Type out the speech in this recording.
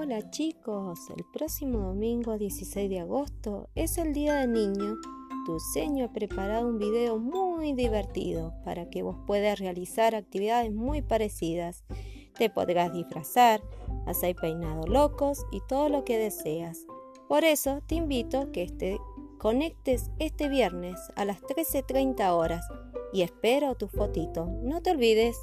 Hola chicos, el próximo domingo 16 de agosto es el Día del Niño. Tu seño ha preparado un video muy divertido para que vos puedas realizar actividades muy parecidas. Te podrás disfrazar, hacer peinado locos y todo lo que deseas. Por eso te invito a que te conectes este viernes a las 13.30 horas y espero tu fotito. No te olvides.